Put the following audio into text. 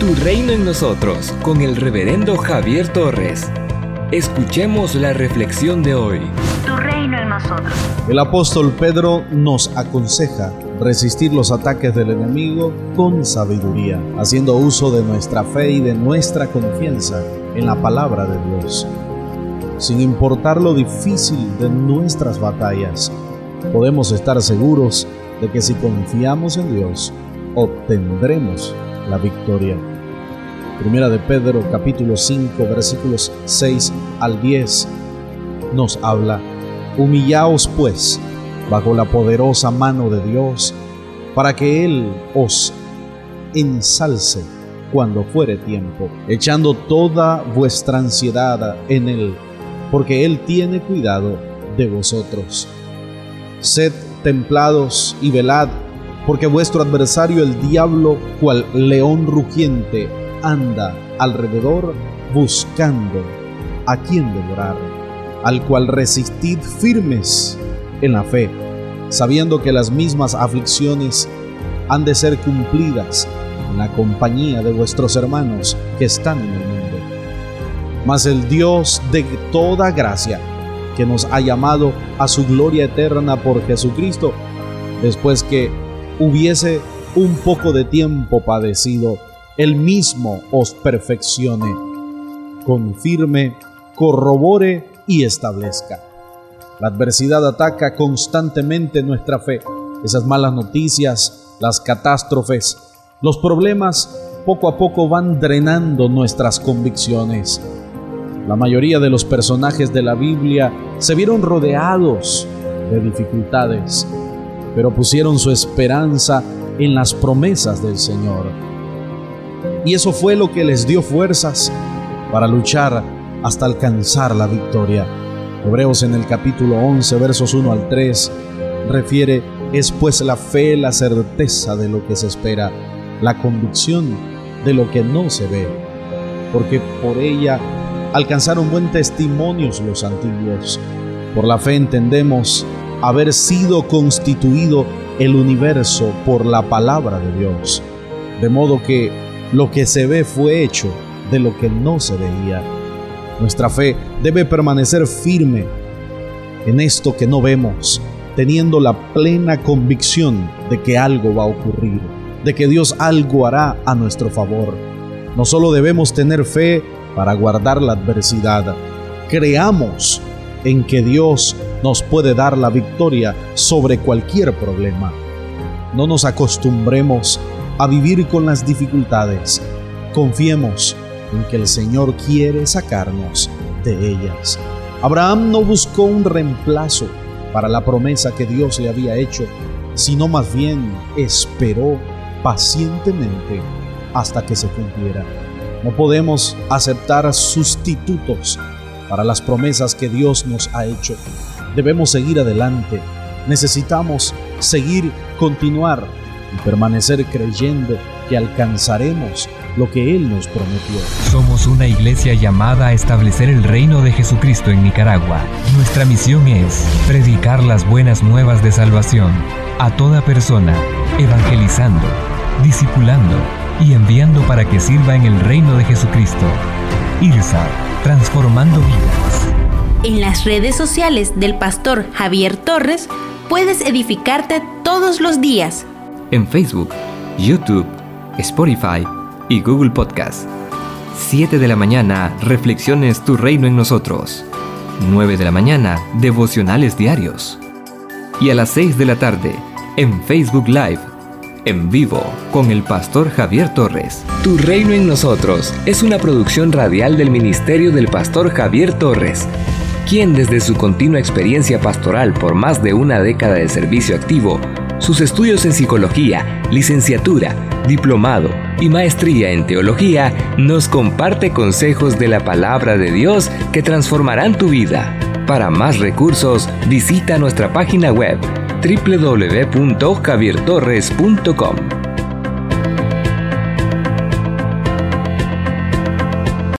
Tu reino en nosotros con el reverendo Javier Torres. Escuchemos la reflexión de hoy. Tu reino en nosotros. El apóstol Pedro nos aconseja resistir los ataques del enemigo con sabiduría, haciendo uso de nuestra fe y de nuestra confianza en la palabra de Dios. Sin importar lo difícil de nuestras batallas, podemos estar seguros de que si confiamos en Dios, obtendremos la victoria. Primera de Pedro capítulo 5 versículos 6 al 10 nos habla, humillaos pues bajo la poderosa mano de Dios, para que Él os ensalce cuando fuere tiempo, echando toda vuestra ansiedad en Él, porque Él tiene cuidado de vosotros. Sed templados y velad, porque vuestro adversario el diablo, cual león rugiente, anda alrededor buscando a quien devorar, al cual resistid firmes en la fe, sabiendo que las mismas aflicciones han de ser cumplidas en la compañía de vuestros hermanos que están en el mundo. Mas el Dios de toda gracia, que nos ha llamado a su gloria eterna por Jesucristo, después que hubiese un poco de tiempo padecido, Él mismo os perfeccione, confirme, corrobore y establezca. La adversidad ataca constantemente nuestra fe. Esas malas noticias, las catástrofes, los problemas poco a poco van drenando nuestras convicciones. La mayoría de los personajes de la Biblia se vieron rodeados de dificultades, pero pusieron su esperanza en las promesas del Señor. Y eso fue lo que les dio fuerzas para luchar hasta alcanzar la victoria. Hebreos en el capítulo 11, versos 1 al 3, refiere, es pues la fe la certeza de lo que se espera, la convicción de lo que no se ve, porque por ella alcanzaron buen testimonios los antiguos. Por la fe entendemos haber sido constituido el universo por la palabra de Dios, de modo que lo que se ve fue hecho de lo que no se veía nuestra fe debe permanecer firme en esto que no vemos, teniendo la plena convicción de que algo va a ocurrir, de que Dios algo hará a nuestro favor. No solo debemos tener fe para guardar la adversidad, creamos en que Dios nos puede dar la victoria sobre cualquier problema. No nos acostumbremos a vivir con las dificultades. Confiemos en que el Señor quiere sacarnos de ellas. Abraham no buscó un reemplazo para la promesa que Dios le había hecho, sino más bien esperó pacientemente hasta que se cumpliera. No podemos aceptar sustitutos para las promesas que Dios nos ha hecho. Debemos seguir adelante. Necesitamos seguir, continuar y permanecer creyendo que alcanzaremos lo que Él nos prometió. Somos una iglesia llamada a establecer el reino de Jesucristo en Nicaragua. Nuestra misión es predicar las buenas nuevas de salvación a toda persona, evangelizando, discipulando y enviando para que sirva en el reino de Jesucristo. IRSA, transformando vidas. En las redes sociales del pastor Javier Torres puedes edificarte todos los días. En Facebook, YouTube, Spotify y Google Podcast. 7 de la mañana, Reflexiones Tu Reino en Nosotros. 9 de la mañana, Devocionales Diarios. Y a las 6 de la tarde, en Facebook Live, en vivo, con el pastor Javier Torres. Tu Reino en Nosotros es una producción radial del Ministerio del Pastor Javier Torres quien desde su continua experiencia pastoral por más de una década de servicio activo, sus estudios en psicología, licenciatura, diplomado y maestría en teología, nos comparte consejos de la palabra de Dios que transformarán tu vida. Para más recursos, visita nuestra página web www.javiertorres.com.